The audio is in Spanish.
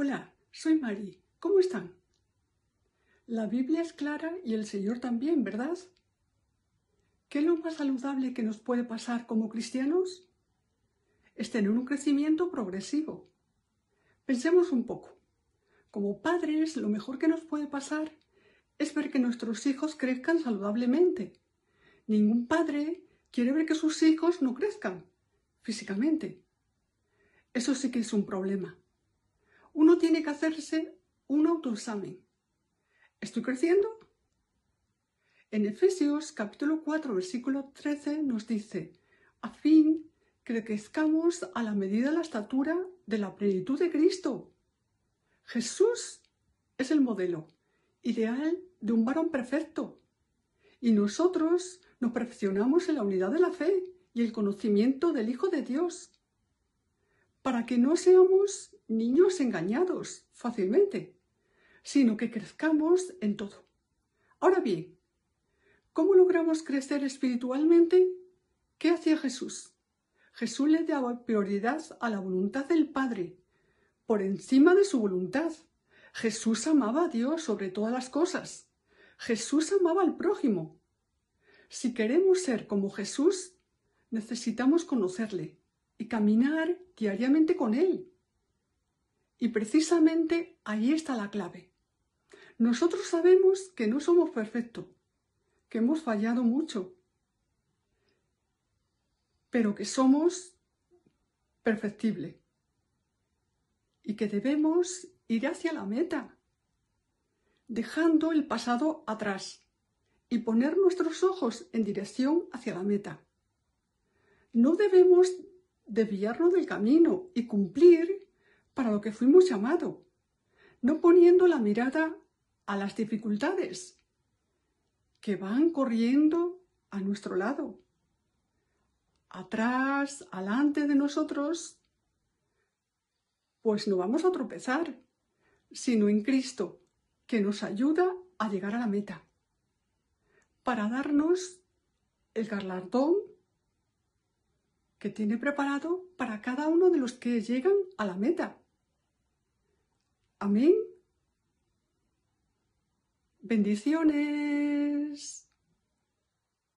Hola, soy Mari. ¿Cómo están? La Biblia es clara y el Señor también, ¿verdad? ¿Qué es lo más saludable que nos puede pasar como cristianos? Es tener un crecimiento progresivo. Pensemos un poco. Como padres, lo mejor que nos puede pasar es ver que nuestros hijos crezcan saludablemente. Ningún padre quiere ver que sus hijos no crezcan físicamente. Eso sí que es un problema. Uno tiene que hacerse un autoexamen. ¿Estoy creciendo? En Efesios capítulo 4 versículo 13 nos dice, a fin que crezcamos a la medida de la estatura de la plenitud de Cristo. Jesús es el modelo ideal de un varón perfecto. Y nosotros nos perfeccionamos en la unidad de la fe y el conocimiento del Hijo de Dios, para que no seamos niños engañados fácilmente, sino que crezcamos en todo. Ahora bien, ¿cómo logramos crecer espiritualmente? ¿Qué hacía Jesús? Jesús le daba prioridad a la voluntad del Padre, por encima de su voluntad. Jesús amaba a Dios sobre todas las cosas. Jesús amaba al prójimo. Si queremos ser como Jesús, necesitamos conocerle y caminar diariamente con él. Y precisamente ahí está la clave. Nosotros sabemos que no somos perfectos, que hemos fallado mucho, pero que somos perfectibles y que debemos ir hacia la meta, dejando el pasado atrás y poner nuestros ojos en dirección hacia la meta. No debemos desviarnos del camino y cumplir para lo que fuimos llamados, no poniendo la mirada a las dificultades que van corriendo a nuestro lado, atrás, alante de nosotros, pues no vamos a tropezar, sino en Cristo, que nos ayuda a llegar a la meta, para darnos el galardón que tiene preparado para cada uno de los que llegan a la meta. Amén. Bendiciones.